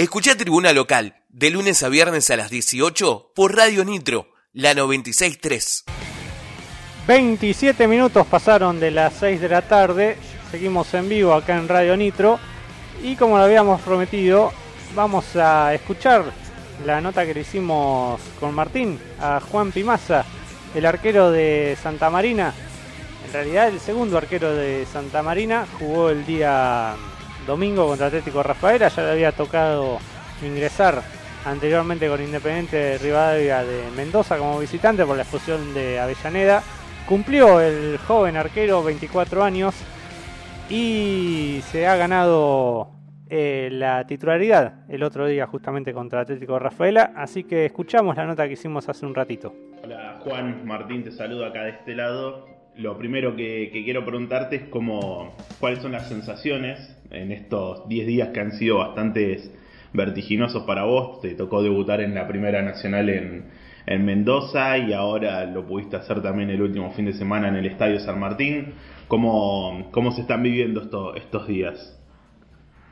Escucha Tribuna Local de lunes a viernes a las 18 por Radio Nitro, la 963. 27 minutos pasaron de las 6 de la tarde. Seguimos en vivo acá en Radio Nitro. Y como lo habíamos prometido, vamos a escuchar la nota que le hicimos con Martín a Juan Pimaza, el arquero de Santa Marina. En realidad el segundo arquero de Santa Marina jugó el día domingo contra Atlético Rafaela, ya le había tocado ingresar anteriormente con Independiente de Rivadavia de Mendoza como visitante por la expulsión de Avellaneda. Cumplió el joven arquero 24 años y se ha ganado eh, la titularidad el otro día justamente contra Atlético Rafaela, así que escuchamos la nota que hicimos hace un ratito. Hola Juan, Martín te saludo acá de este lado. Lo primero que, quiero preguntarte es cómo, cuáles son las sensaciones en estos 10 días que han sido bastante vertiginosos para vos. Te tocó debutar en la Primera Nacional en, en Mendoza y ahora lo pudiste hacer también el último fin de semana en el Estadio San Martín. ¿Cómo, cómo se están viviendo esto, estos días?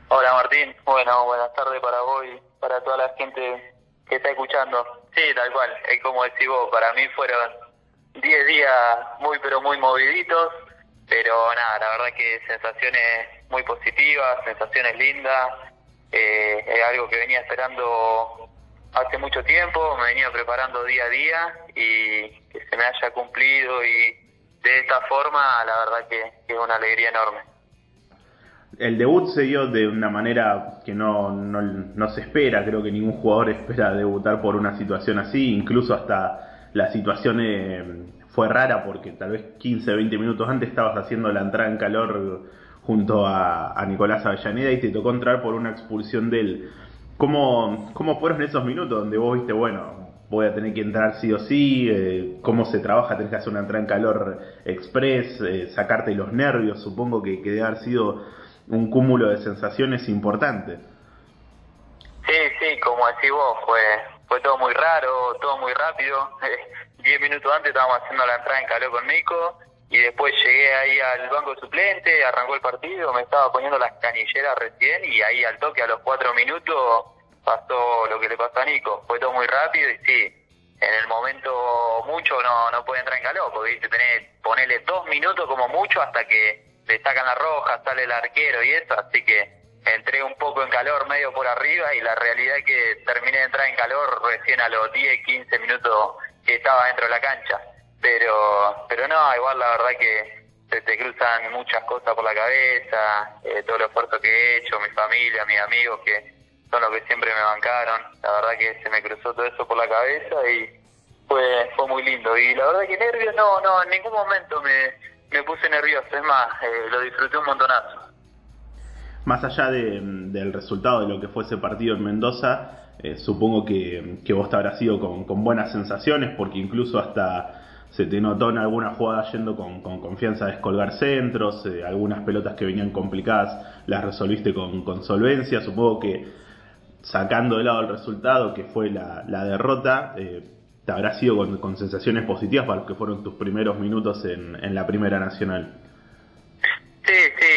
Hola Martín, bueno, buenas tardes para vos y para toda la gente que está escuchando. Sí, tal cual, es como decís vos, para mí fueron 10 días muy pero muy moviditos, pero nada, la verdad que sensaciones muy positivas, sensaciones lindas, eh, es algo que venía esperando hace mucho tiempo, me venía preparando día a día y que se me haya cumplido y de esta forma la verdad que, es una alegría enorme. El debut se dio de una manera que no, no, no se espera, creo que ningún jugador espera debutar por una situación así, incluso hasta la situación eh, fue rara porque tal vez 15, 20 minutos antes estabas haciendo la entrada en calor junto a, Nicolás Avellaneda y te tocó entrar por una expulsión de él. ¿Cómo, ¿Cómo fueron esos minutos donde vos viste, bueno, voy a tener que entrar sí o sí? Eh, ¿Cómo se trabaja? ¿Tenés que hacer una entrada en calor express? Eh, ¿Sacarte los nervios? Supongo que, que debe haber sido un cúmulo de sensaciones importante. Sí, sí, como decís vos, fue, fue todo muy raro, todo muy rápido. Diez minutos antes estábamos haciendo la entrada en calor con Nico y después llegué ahí al banco suplente, arrancó el partido, me estaba poniendo las canilleras recién y ahí al toque a los cuatro minutos pasó lo que le pasó a Nico. Fue todo muy rápido y sí, en el momento mucho no, no puede entrar en calor, porque tenés, ponerle dos minutos como mucho hasta que le sacan la roja, sale el arquero y eso, así que entré un poco en calor medio por arriba y la realidad es que terminé de entrar en calor recién a los 10, 15 minutos que estaba dentro de la cancha. Pero pero no, igual la verdad que se te cruzan muchas cosas por la cabeza, eh, todo el esfuerzo que he hecho, mi familia, mis amigos que son los que siempre me bancaron, la verdad que se me cruzó todo eso por la cabeza y fue fue muy lindo. Y la verdad que nervios no, no, en ningún momento me, me puse nervioso, es más, eh, lo disfruté un montonazo. Más allá de, del resultado de lo que fue ese partido en Mendoza, eh, supongo que, vos te habrás ido con, buenas sensaciones porque incluso hasta se te notó en algunas jugadas yendo con, confianza a descolgar centros, eh, algunas pelotas que venían complicadas las resolviste con, solvencia, supongo que sacando de lado el resultado que fue la, derrota, eh, te habrá sido con, sensaciones positivas para los que fueron tus primeros minutos en, la Primera Nacional. Sí, sí,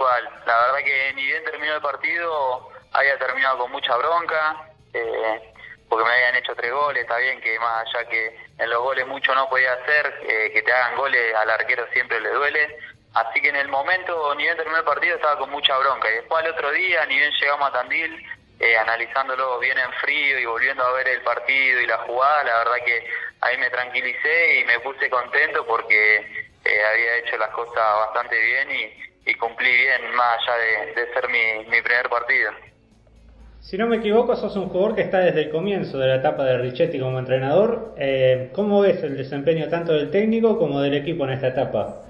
cual. La verdad que ni bien terminó el partido, había terminado con mucha bronca, eh, porque me habían hecho tres goles, está bien que más allá que en los goles mucho no podía hacer, eh, que te hagan goles al arquero siempre le duele. Así que en el momento, ni bien terminó el partido, estaba con mucha bronca. Y después al otro día, ni bien llegamos a Tandil, eh, analizándolo bien en frío y volviendo a ver el partido y la jugada, la verdad que ahí me tranquilicé y me puse contento porque eh, había hecho las cosas bastante bien y, y cumplí bien, más allá de, de ser mi, mi primer partido. Si no me equivoco, sos un jugador que está desde el comienzo de la etapa de Richetti como entrenador. Eh, ¿Cómo ves el desempeño tanto del técnico como del equipo en esta etapa?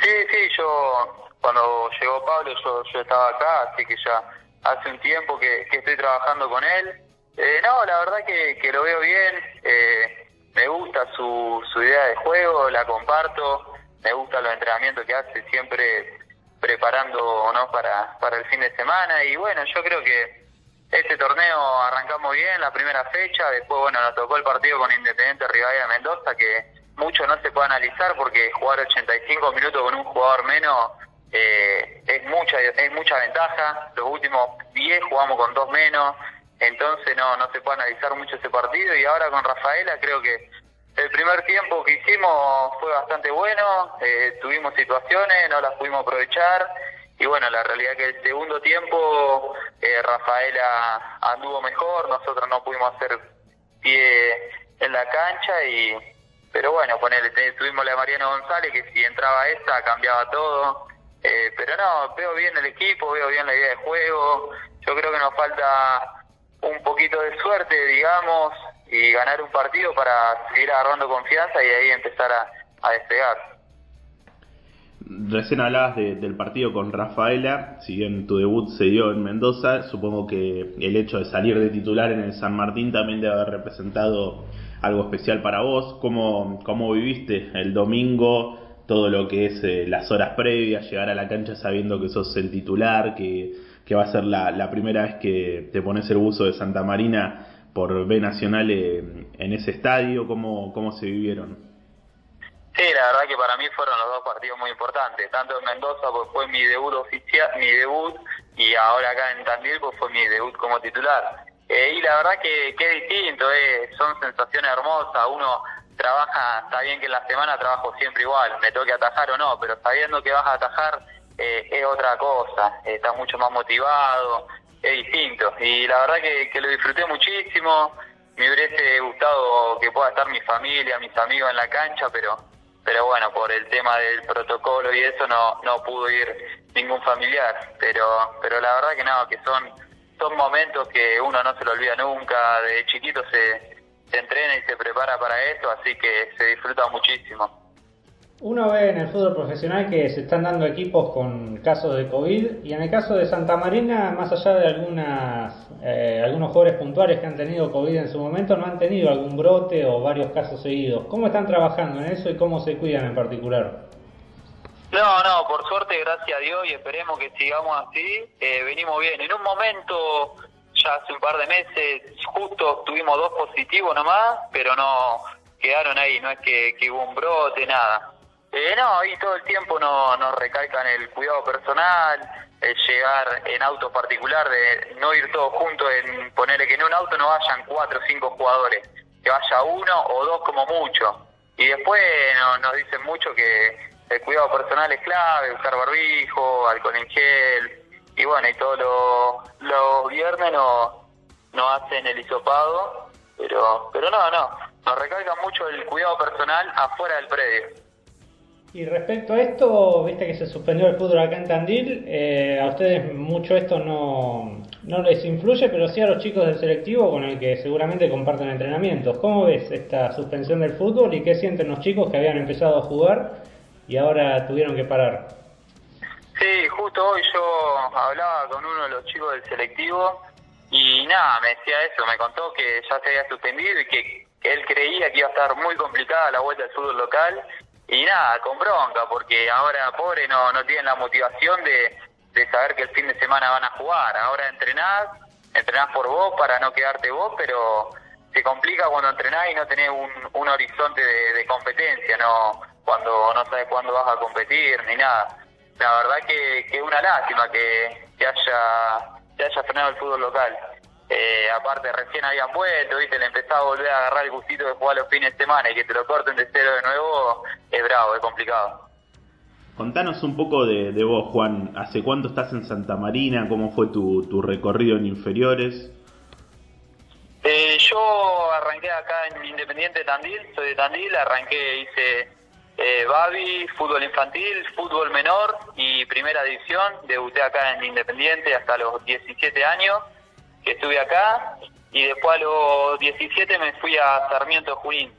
Sí, sí, yo cuando llegó Pablo yo, yo estaba acá, así que ya hace un tiempo que, estoy trabajando con él. Eh, no, la verdad que, que lo veo bien, eh, me gusta su, su idea de juego, la comparto, me gusta los entrenamientos que hace, siempre preparando no para, para el fin de semana. Y bueno, yo creo que este torneo arrancamos bien la primera fecha, después bueno, nos tocó el partido con Independiente Rivadavia Mendoza que mucho no se puede analizar porque jugar 85 minutos con un jugador menos eh, es mucha es mucha ventaja. Los últimos 10 jugamos con dos menos, entonces no no se puede analizar mucho ese partido. Y ahora con Rafaela creo que el primer tiempo que hicimos fue bastante bueno, eh, tuvimos situaciones, no las pudimos aprovechar y bueno, la realidad es que el segundo tiempo eh, Rafaela anduvo mejor, nosotros no pudimos hacer pie en la cancha y pero bueno, ponele, tuvimos la Mariano González que si entraba esta cambiaba todo, eh, pero no, veo bien el equipo, veo bien la idea de juego, yo creo que nos falta un poquito de suerte, digamos, y ganar un partido para seguir agarrando confianza y ahí empezar a, despegar. Recién hablabas del partido con Rafaela, si bien tu debut se dio en Mendoza, supongo que el hecho de salir de titular en el San Martín también debe haber representado algo especial para vos. ¿Cómo, cómo viviste el domingo todo lo que es eh, las horas previas, llegar a la cancha sabiendo que sos el titular, que, que va a ser la, la primera vez que te pones el buzo de Santa Marina por B Nacional en ese estadio? ¿Cómo, ¿Cómo se vivieron? Sí, la verdad que para mí fueron los dos partidos muy importantes. Tanto en Mendoza pues fue mi debut oficial, mi debut, y ahora acá en Tandil pues fue mi debut como titular. Eh, y la verdad que, que distinto, eh, son sensaciones hermosas. Uno trabaja, está bien que en la semana trabajo siempre igual, me toque atajar o no, pero sabiendo que vas a atajar eh, es otra cosa. estás mucho más motivado, es distinto. Y la verdad que, lo disfruté muchísimo. Me hubiese gustado que pueda estar mi familia, mis amigos en la cancha, pero pero bueno, por el tema del protocolo y eso no no pudo ir ningún familiar. Pero pero la verdad que no, que son son momentos que uno no se lo olvida nunca. De chiquito se, se entrena y se prepara para esto, así que se disfruta muchísimo. Uno ve en el fútbol profesional que se están dando equipos con casos de COVID y en el caso de Santa Marina, más allá de algunas, eh, algunos jugadores puntuales que han tenido COVID en su momento, no han tenido algún brote o varios casos seguidos. ¿Cómo están trabajando en eso y cómo se cuidan en particular? No, no, por suerte, gracias a Dios y esperemos que sigamos así, eh, venimos bien. En un momento, ya hace un par de meses, justo tuvimos dos positivos nomás, pero no quedaron ahí, no es que, que hubo un brote, nada eh, no, ahí todo el tiempo nos no recalcan el cuidado personal, el llegar en auto particular, de no ir todos juntos, en ponerle que en un auto no vayan cuatro o cinco jugadores, que vaya uno o dos como mucho. Y después nos dicen mucho que el cuidado personal es clave, usar barbijo, alcohol en gel, y bueno, y todos los, los viernes nos no hacen el hisopado, pero, pero no, no, nos recalcan mucho el cuidado personal afuera del predio. Y respecto a esto, viste que se suspendió el fútbol acá en Tandil, eh, a ustedes mucho esto no, no les influye, pero sí a los chicos del selectivo con el que seguramente comparten entrenamientos. ¿Cómo ves esta suspensión del fútbol y qué sienten los chicos que habían empezado a jugar y ahora tuvieron que parar? Sí, justo hoy yo hablaba con uno de los chicos del selectivo y nada, me decía eso, me contó que ya se había suspendido y que, él creía que iba a estar muy complicada la vuelta al fútbol local y nada, con bronca, porque ahora, pobre, no, no tienen la motivación de, de saber que el fin de semana van a jugar. Ahora entrenás, entrenás por vos para no quedarte vos, pero se complica cuando entrenás y no tenés un, un horizonte de, competencia, no cuando no sabes cuándo vas a competir ni nada. La verdad que, es una lástima que, que haya que haya frenado el fútbol local. Eh, aparte recién habían vuelto, viste, le empezaba a volver a agarrar el gustito de jugar los fines de semana y que te lo corten de cero de nuevo, es bravo, es complicado. Contanos un poco de, vos, Juan. ¿Hace cuánto estás en Santa Marina? ¿Cómo fue tu, tu recorrido en inferiores? Eh, yo arranqué acá en Independiente Tandil, soy de Tandil, arranqué, hice eh, Babi, fútbol infantil, fútbol menor y primera división. Debuté acá en Independiente hasta los 17 años que estuve acá y después a los 17 me fui a Sarmiento Junín.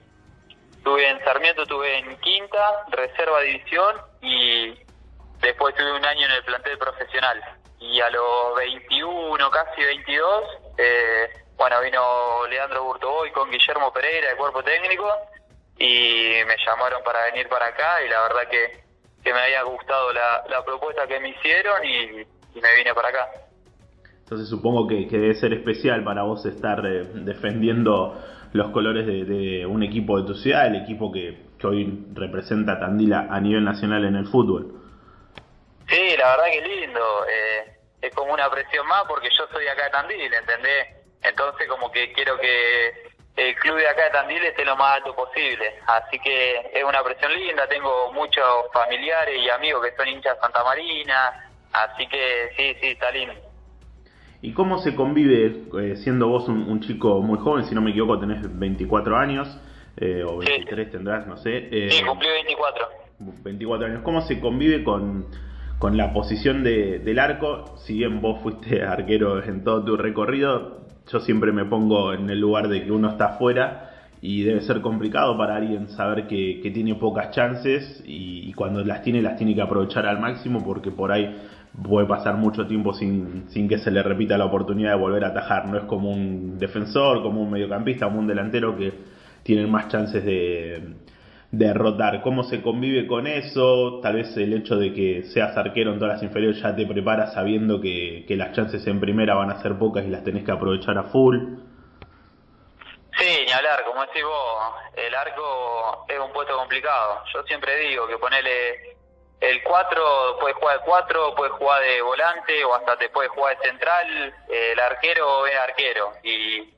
Estuve en Sarmiento, estuve en quinta, reserva división y después tuve un año en el plantel profesional. Y a los 21, casi 22, eh, bueno, vino Leandro Burtoboy con Guillermo Pereira, de cuerpo técnico, y me llamaron para venir para acá y la verdad que, que me había gustado la, la propuesta que me hicieron y me vine para acá. Entonces supongo que, debe ser especial para vos estar eh, defendiendo los colores de, un equipo de tu ciudad, el equipo que, hoy representa Tandila a nivel nacional en el fútbol. Sí, la verdad que lindo. Eh, es como una presión más porque yo soy acá de Tandil, ¿entendés? Entonces como que quiero que el club de acá de Tandil esté lo más alto posible. Así que es una presión linda, tengo muchos familiares y amigos que son hinchas de Santa Marina, así que sí, sí, está lindo. ¿Y cómo se convive, eh, siendo vos un, chico muy joven, si no me equivoco tenés 24 años, eh, o 23 tendrás, no sé? Eh, sí, cumplí 24. 24 años. ¿Cómo se convive con, con la posición de, del arco? Si bien vos fuiste arquero en todo tu recorrido, yo siempre me pongo en el lugar de que uno está afuera y debe ser complicado para alguien saber que, tiene pocas chances y, cuando las tiene las tiene que aprovechar al máximo porque por ahí puede pasar mucho tiempo sin, sin que se le repita la oportunidad de volver a atajar. No es como un defensor, como un mediocampista, como un delantero que tienen más chances de, derrotar. ¿Cómo se convive con eso? Tal vez el hecho de que seas arquero en todas las inferiores ya te prepara sabiendo que, las chances en primera van a ser pocas y las tenés que aprovechar a full. Sí, ni hablar, como decís vos, el arco es un puesto complicado. Yo siempre digo que ponele el 4, puedes jugar de 4, puedes jugar de volante o hasta te puedes jugar de central. El arquero es arquero y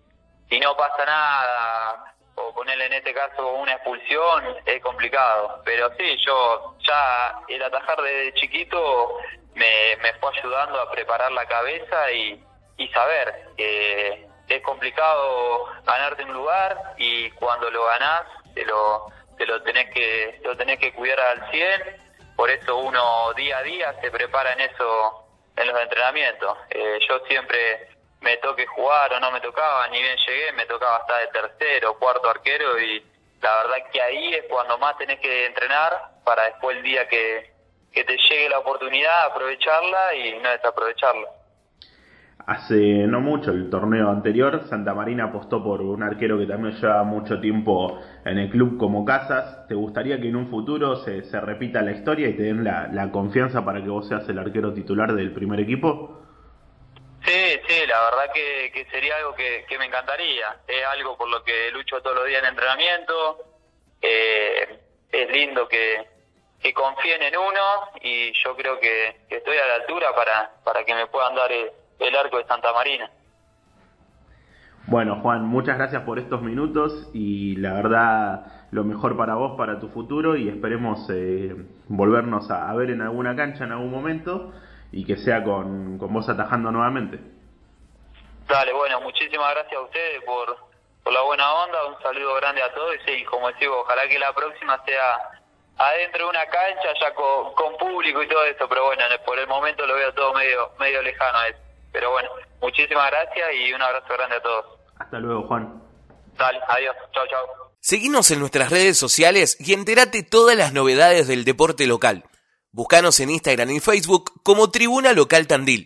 si no pasa nada, o ponerle en este caso una expulsión es complicado. Pero sí, yo ya el atajar desde chiquito me, me fue ayudando a preparar la cabeza y, y saber que es complicado ganarte un lugar y cuando lo ganás te lo, te lo tenés que lo tenés que cuidar al 100. Por eso uno día a día se prepara en eso en los entrenamientos. Eh, yo siempre me toque jugar o no me tocaba, ni bien llegué, me tocaba estar de tercero, cuarto arquero y la verdad que ahí es cuando más tenés que entrenar para después el día que, que te llegue la oportunidad aprovecharla y no desaprovecharla. Hace no mucho, el torneo anterior, Santa Marina apostó por un arquero que también lleva mucho tiempo en el club como Casas. ¿Te gustaría que en un futuro se, se repita la historia y te den la, la confianza para que vos seas el arquero titular del primer equipo? Sí, sí, la verdad que, sería algo que, me encantaría. Es algo por lo que lucho todos los días en entrenamiento. Eh, es lindo que, confíen en uno y yo creo que, estoy a la altura para, para que me puedan dar el, arco de Santa Marina. Bueno, Juan, muchas gracias por estos minutos y la verdad lo mejor para vos, para tu futuro y esperemos eh, volvernos a ver en alguna cancha en algún momento y que sea con, con vos atajando nuevamente. Dale, bueno, muchísimas gracias a ustedes por, por la buena onda, un saludo grande a todos y sí, como decía, ojalá que la próxima sea adentro de una cancha ya con, con público y todo eso, pero bueno, por el momento lo veo todo medio medio lejano a eso. Pero bueno, muchísimas gracias y un abrazo grande a todos. Hasta luego, Juan. Dale, adiós, chao, chao. Seguinos en nuestras redes sociales y entérate todas las novedades del deporte local. Búscanos en Instagram y Facebook como Tribuna Local Tandil.